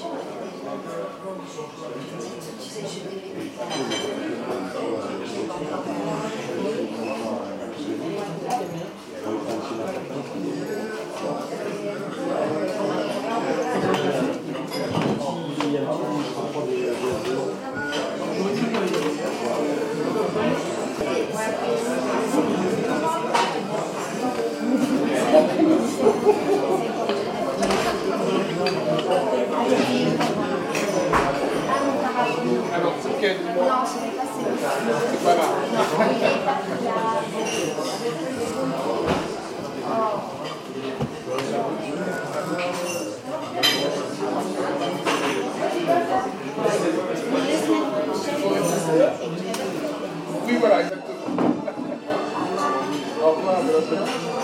Thank you. Alors, quel Non, ce n'est pas. C'est pas là. Oui, voilà, exactement. Au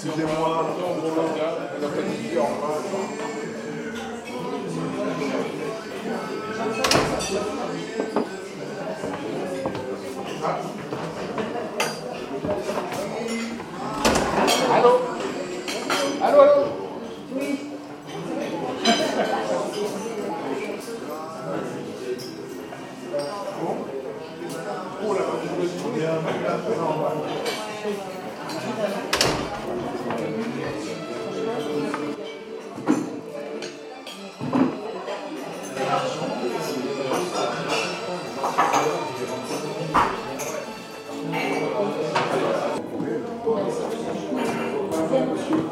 Excusez-moi. Non, bon, là, on a pas dit au revoir. Allô You.